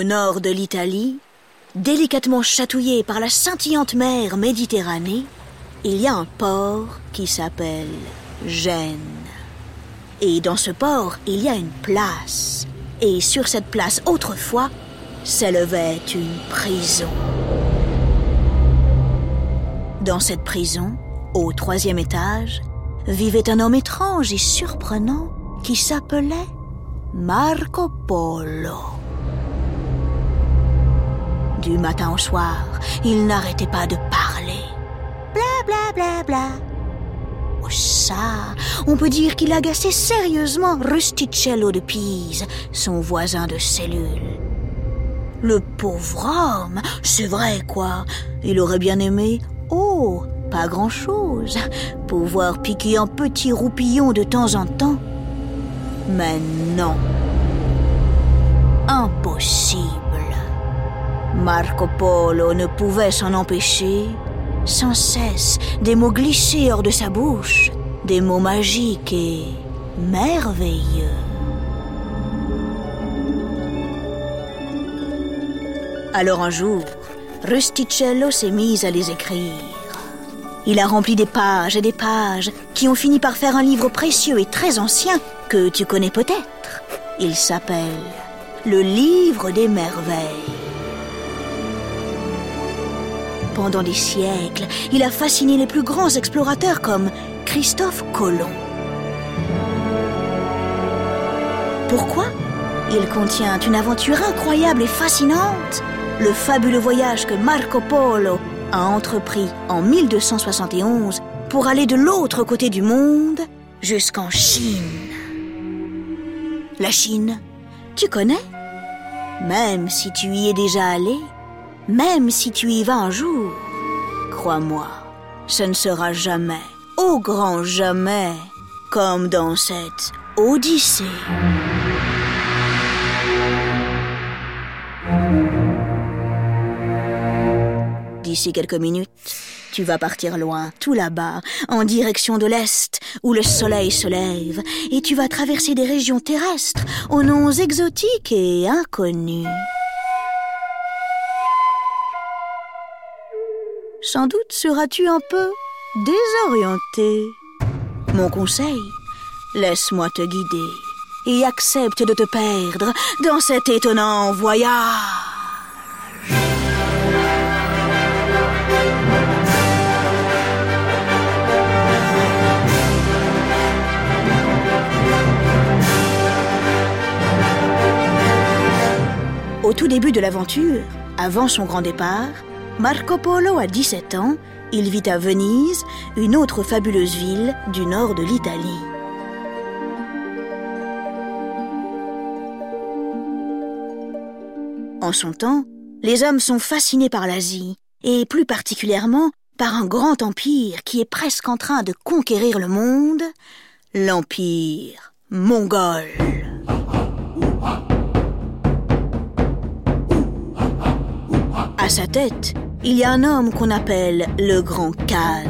Au nord de l'Italie, délicatement chatouillé par la scintillante mer Méditerranée, il y a un port qui s'appelle Gênes. Et dans ce port, il y a une place. Et sur cette place, autrefois, s'élevait une prison. Dans cette prison, au troisième étage, vivait un homme étrange et surprenant qui s'appelait Marco Polo. Du matin au soir, il n'arrêtait pas de parler. Bla bla bla bla. Oh ça, on peut dire qu'il agaçait sérieusement Rusticello de Pise, son voisin de cellule. Le pauvre homme, c'est vrai quoi, il aurait bien aimé, oh, pas grand-chose, pouvoir piquer un petit roupillon de temps en temps. Mais non. Impossible. Marco Polo ne pouvait s'en empêcher. Sans cesse, des mots glissés hors de sa bouche, des mots magiques et merveilleux. Alors un jour, Rusticello s'est mis à les écrire. Il a rempli des pages et des pages qui ont fini par faire un livre précieux et très ancien que tu connais peut-être. Il s'appelle Le Livre des Merveilles. Pendant des siècles, il a fasciné les plus grands explorateurs comme Christophe Colomb. Pourquoi? Il contient une aventure incroyable et fascinante, le fabuleux voyage que Marco Polo a entrepris en 1271 pour aller de l'autre côté du monde jusqu'en Chine. La Chine, tu connais? Même si tu y es déjà allé, même si tu y vas un jour, crois-moi, ce ne sera jamais, au grand jamais, comme dans cette Odyssée. D'ici quelques minutes, tu vas partir loin, tout là-bas, en direction de l'Est, où le soleil se lève, et tu vas traverser des régions terrestres aux noms exotiques et inconnus. Sans doute seras-tu un peu désorienté. Mon conseil, laisse-moi te guider et accepte de te perdre dans cet étonnant voyage. Au tout début de l'aventure, avant son grand départ, Marco Polo a 17 ans, il vit à Venise, une autre fabuleuse ville du nord de l'Italie. En son temps, les hommes sont fascinés par l'Asie, et plus particulièrement par un grand empire qui est presque en train de conquérir le monde, l'empire mongol. À sa tête, il y a un homme qu'on appelle le Grand Khan.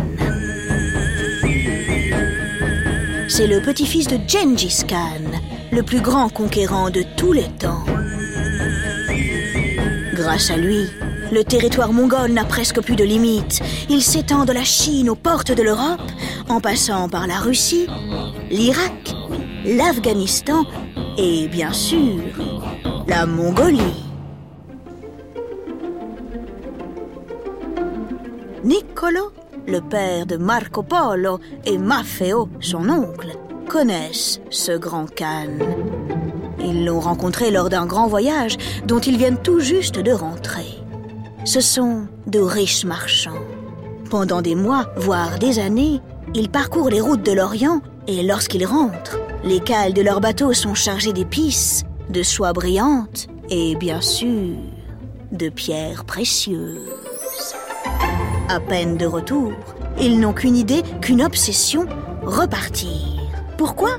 C'est le petit-fils de Gengis Khan, le plus grand conquérant de tous les temps. Grâce à lui, le territoire mongol n'a presque plus de limites. Il s'étend de la Chine aux portes de l'Europe, en passant par la Russie, l'Irak, l'Afghanistan et bien sûr la Mongolie. Niccolo, le père de Marco Polo, et Maffeo, son oncle, connaissent ce grand Khan. Ils l'ont rencontré lors d'un grand voyage dont ils viennent tout juste de rentrer. Ce sont de riches marchands. Pendant des mois, voire des années, ils parcourent les routes de l'Orient et lorsqu'ils rentrent, les cales de leurs bateaux sont chargées d'épices, de soie brillante et bien sûr de pierres précieuses. À peine de retour, ils n'ont qu'une idée, qu'une obsession, repartir. Pourquoi?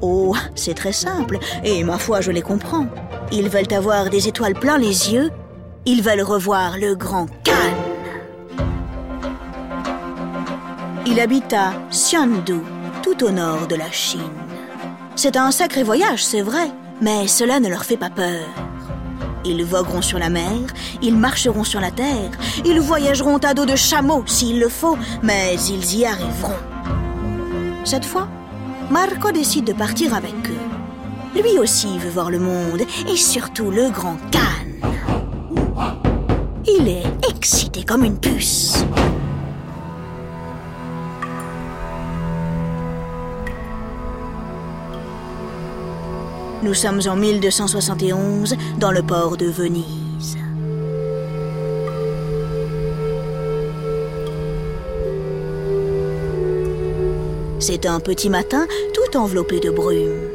Oh, c'est très simple, et ma foi, je les comprends. Ils veulent avoir des étoiles plein les yeux, ils veulent revoir le grand Khan. Il habite à Xiandu, tout au nord de la Chine. C'est un sacré voyage, c'est vrai, mais cela ne leur fait pas peur. Ils vogueront sur la mer, ils marcheront sur la terre, ils voyageront à dos de chameau s'il le faut, mais ils y arriveront. Cette fois, Marco décide de partir avec eux. Lui aussi veut voir le monde et surtout le grand Cannes. Il est excité comme une puce. Nous sommes en 1271 dans le port de Venise. C'est un petit matin tout enveloppé de brume.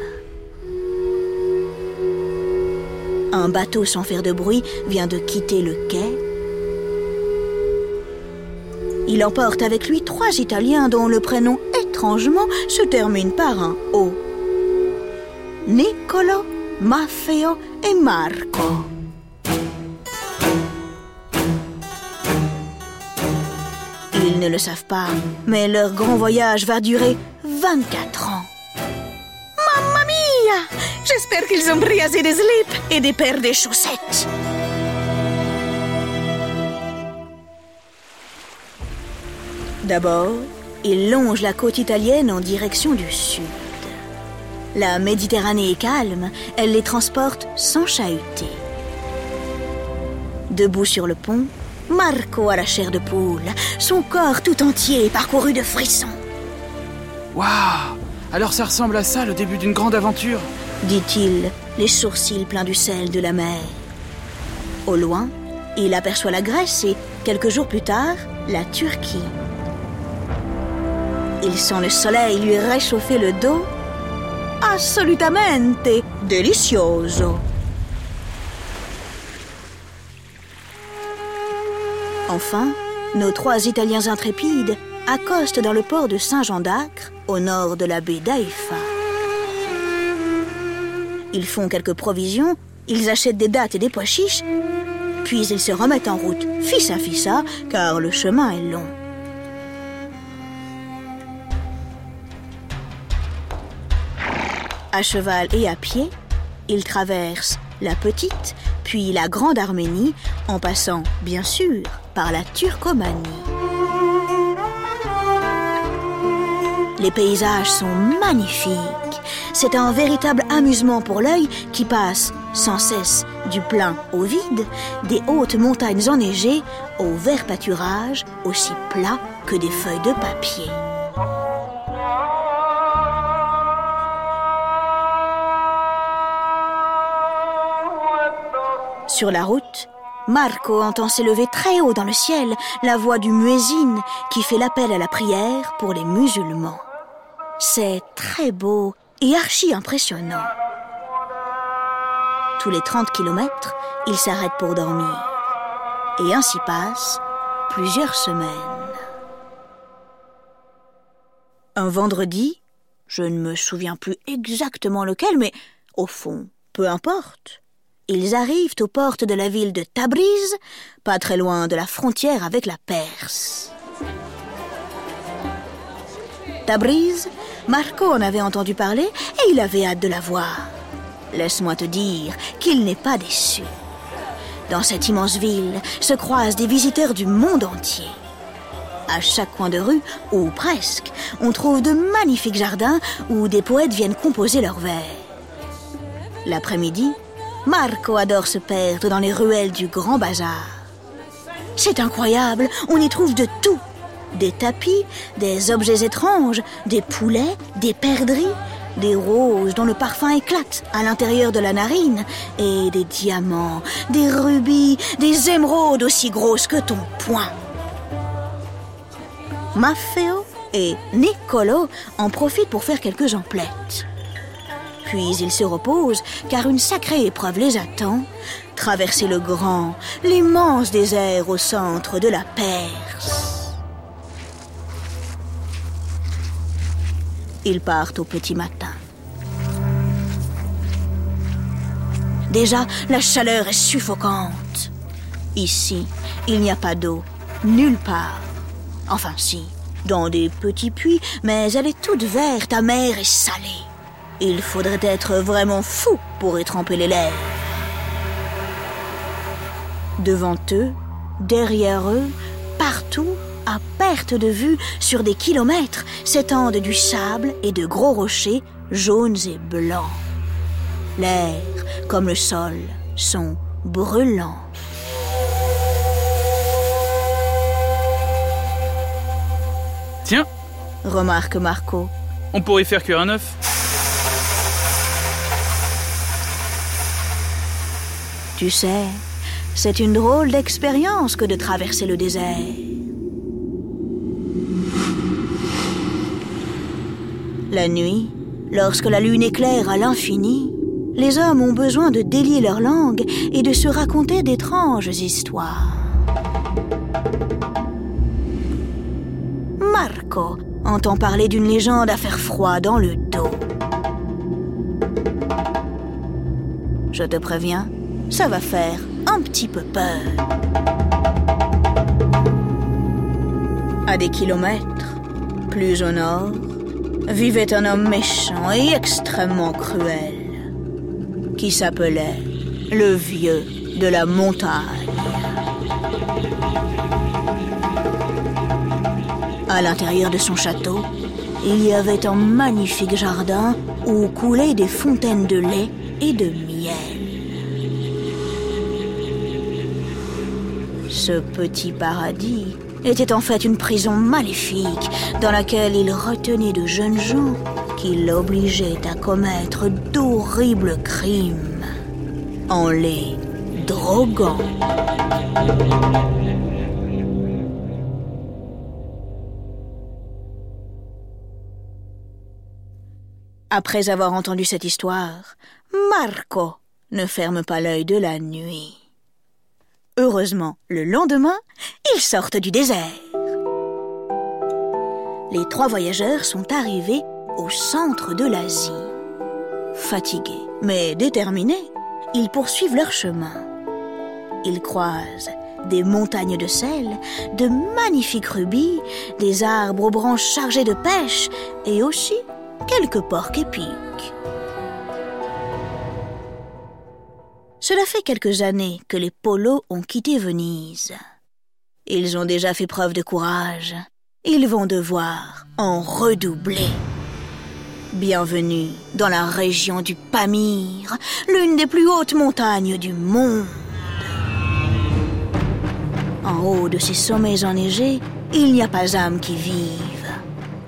Un bateau sans faire de bruit vient de quitter le quai. Il emporte avec lui trois Italiens dont le prénom étrangement se termine par un O. Niccolo, Maffeo et Marco. Ils ne le savent pas, mais leur grand voyage va durer 24 ans. Mamma mia J'espère qu'ils ont pris assez de slips et des paires de chaussettes. D'abord, ils longent la côte italienne en direction du sud. La Méditerranée est calme, elle les transporte sans chahuter. Debout sur le pont, Marco a la chair de poule, son corps tout entier est parcouru de frissons. Waouh Alors ça ressemble à ça, le début d'une grande aventure dit-il, les sourcils pleins du sel de la mer. Au loin, il aperçoit la Grèce et, quelques jours plus tard, la Turquie. Il sent le soleil lui réchauffer le dos. Assolutamente delicioso. Enfin, nos trois Italiens intrépides accostent dans le port de Saint-Jean d'Acre, au nord de la baie d'Aïfa. Ils font quelques provisions, ils achètent des dattes et des pois chiches, puis ils se remettent en route, fils à fissa, car le chemin est long. À cheval et à pied, ils traversent la petite, puis la grande Arménie, en passant, bien sûr, par la Turcomanie. Les paysages sont magnifiques. C'est un véritable amusement pour l'œil qui passe sans cesse du plein au vide, des hautes montagnes enneigées au vert pâturage aussi plat que des feuilles de papier. Sur la route, Marco entend s'élever très haut dans le ciel la voix du muezzin qui fait l'appel à la prière pour les musulmans. C'est très beau et archi impressionnant. Tous les 30 kilomètres, il s'arrête pour dormir. Et ainsi passent plusieurs semaines. Un vendredi, je ne me souviens plus exactement lequel, mais au fond, peu importe. Ils arrivent aux portes de la ville de Tabriz, pas très loin de la frontière avec la Perse. Tabriz, Marco en avait entendu parler et il avait hâte de la voir. Laisse-moi te dire qu'il n'est pas déçu. Dans cette immense ville se croisent des visiteurs du monde entier. À chaque coin de rue, ou presque, on trouve de magnifiques jardins où des poètes viennent composer leurs vers. L'après-midi, Marco adore se perdre dans les ruelles du Grand Bazar. C'est incroyable, on y trouve de tout. Des tapis, des objets étranges, des poulets, des perdrix, des roses dont le parfum éclate à l'intérieur de la narine, et des diamants, des rubis, des émeraudes aussi grosses que ton poing. Maffeo et Niccolo en profitent pour faire quelques emplettes. Puis ils se reposent car une sacrée épreuve les attend, traverser le grand, l'immense désert au centre de la Perse. Ils partent au petit matin. Déjà, la chaleur est suffocante. Ici, il n'y a pas d'eau, nulle part. Enfin si, dans des petits puits, mais elle est toute verte, amère et salée. Il faudrait être vraiment fou pour y tremper les lèvres. Devant eux, derrière eux, partout, à perte de vue, sur des kilomètres, s'étendent du sable et de gros rochers jaunes et blancs. L'air, comme le sol, sont brûlants. Tiens, remarque Marco. on pourrait faire cuire un œuf. Tu sais, c'est une drôle d'expérience que de traverser le désert. La nuit, lorsque la lune éclaire à l'infini, les hommes ont besoin de délier leur langue et de se raconter d'étranges histoires. Marco entend parler d'une légende à faire froid dans le dos. Je te préviens, ça va faire un petit peu peur. À des kilomètres, plus au nord, vivait un homme méchant et extrêmement cruel, qui s'appelait le vieux de la montagne. À l'intérieur de son château, il y avait un magnifique jardin où coulaient des fontaines de lait et de miel. Ce petit paradis était en fait une prison maléfique dans laquelle il retenait de jeunes gens qui l'obligeaient à commettre d'horribles crimes en les droguant. Après avoir entendu cette histoire, Marco ne ferme pas l'œil de la nuit. Heureusement, le lendemain, ils sortent du désert. Les trois voyageurs sont arrivés au centre de l'Asie. Fatigués, mais déterminés, ils poursuivent leur chemin. Ils croisent des montagnes de sel, de magnifiques rubis, des arbres aux branches chargées de pêche et aussi quelques porcs épiques. Cela fait quelques années que les polos ont quitté Venise. Ils ont déjà fait preuve de courage. Ils vont devoir en redoubler. Bienvenue dans la région du Pamir, l'une des plus hautes montagnes du monde. En haut de ces sommets enneigés, il n'y a pas âme qui vive,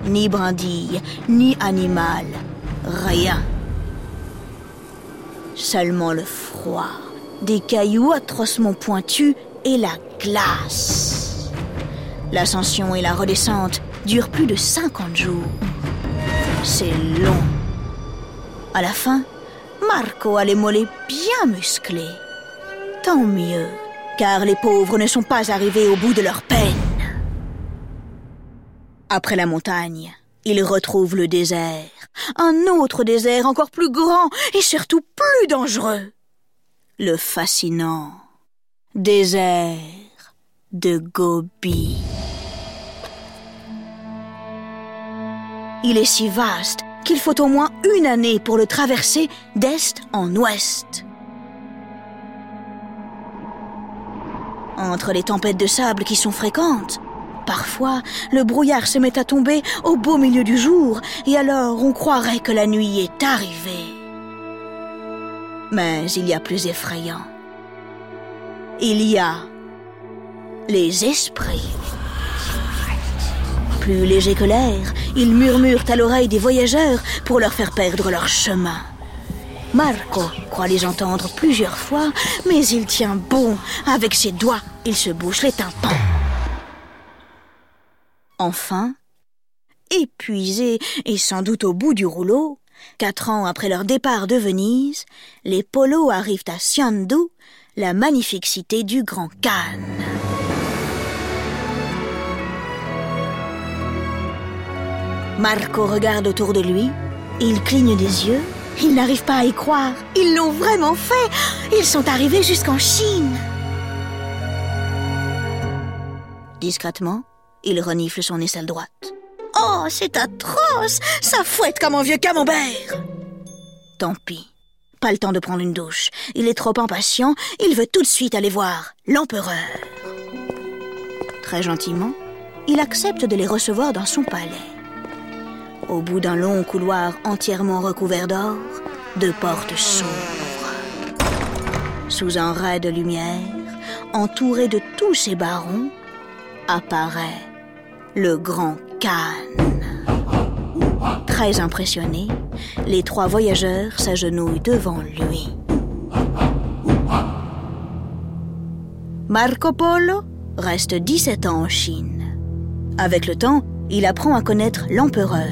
ni brindille, ni animal, rien. Seulement le froid, des cailloux atrocement pointus et la glace. L'ascension et la redescente durent plus de 50 jours. C'est long. À la fin, Marco a les mollets bien musclés. Tant mieux, car les pauvres ne sont pas arrivés au bout de leur peine. Après la montagne, ils retrouvent le désert. Un autre désert encore plus grand et surtout plus dangereux. Le fascinant désert de Gobi. Il est si vaste qu'il faut au moins une année pour le traverser d'est en ouest. Entre les tempêtes de sable qui sont fréquentes, parfois le brouillard se met à tomber au beau milieu du jour et alors on croirait que la nuit est arrivée. Mais il y a plus effrayant. Il y a les esprits. Plus légers que l'air, ils murmurent à l'oreille des voyageurs pour leur faire perdre leur chemin. Marco croit les entendre plusieurs fois, mais il tient bon. Avec ses doigts, il se bouche les tympans. Enfin, épuisés et sans doute au bout du rouleau, quatre ans après leur départ de Venise, les polos arrivent à Siandu, la magnifique cité du Grand Khan. Marco regarde autour de lui, il cligne des yeux, il n'arrive pas à y croire. Ils l'ont vraiment fait. Ils sont arrivés jusqu'en Chine. Discrètement, il renifle son aisselle droite. Oh, c'est atroce Ça fouette comme un vieux camembert Tant pis. pas le temps de prendre une douche. Il est trop impatient, il veut tout de suite aller voir l'empereur. Très gentiment, il accepte de les recevoir dans son palais. Au bout d'un long couloir entièrement recouvert d'or, deux portes s'ouvrent. Sous un ray de lumière, entouré de tous ses barons, apparaît le grand Khan. Très impressionnés, les trois voyageurs s'agenouillent devant lui. Marco Polo reste 17 ans en Chine. Avec le temps, il apprend à connaître l'empereur.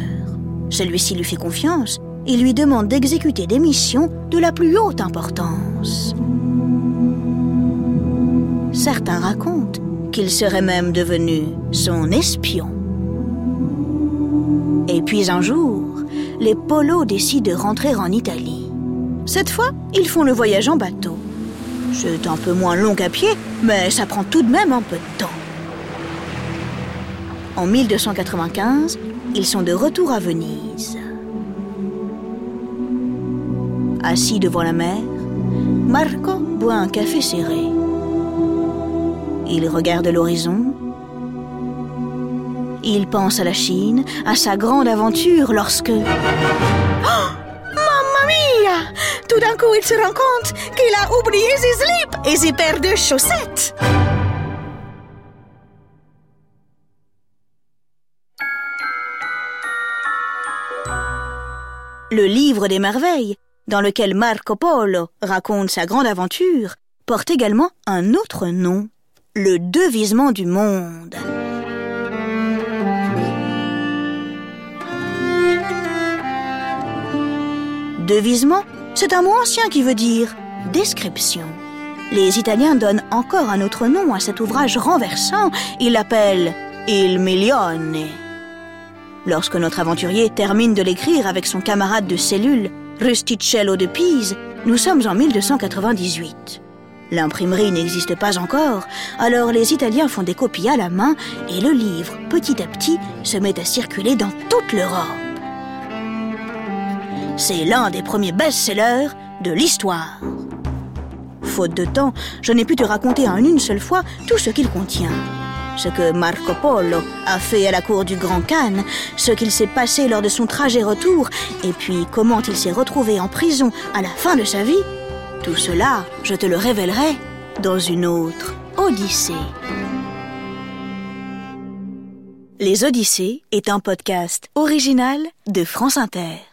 Celui-ci lui fait confiance et lui demande d'exécuter des missions de la plus haute importance. Certains racontent qu'il serait même devenu son espion. Et puis un jour, les polos décident de rentrer en Italie. Cette fois, ils font le voyage en bateau. C'est un peu moins long qu'à pied, mais ça prend tout de même un peu de temps. En 1295, ils sont de retour à Venise. Assis devant la mer, Marco boit un café serré. Il regarde l'horizon. Il pense à la Chine, à sa grande aventure lorsque... Oh Mamma mia Tout d'un coup, il se rend compte qu'il a oublié ses slips et ses paires de chaussettes. Le livre des merveilles, dans lequel Marco Polo raconte sa grande aventure, porte également un autre nom, le devisement du monde. Devisement, c'est un mot ancien qui veut dire description. Les Italiens donnent encore un autre nom à cet ouvrage renversant, ils l'appellent Il Milione. Lorsque notre aventurier termine de l'écrire avec son camarade de cellule, Rusticello de Pise, nous sommes en 1298. L'imprimerie n'existe pas encore, alors les Italiens font des copies à la main et le livre, petit à petit, se met à circuler dans toute l'Europe. C'est l'un des premiers best-sellers de l'histoire. Faute de temps, je n'ai pu te raconter en une seule fois tout ce qu'il contient. Ce que Marco Polo a fait à la cour du Grand Khan, ce qu'il s'est passé lors de son trajet retour, et puis comment il s'est retrouvé en prison à la fin de sa vie, tout cela, je te le révélerai dans une autre Odyssée. Les Odyssées est un podcast original de France Inter.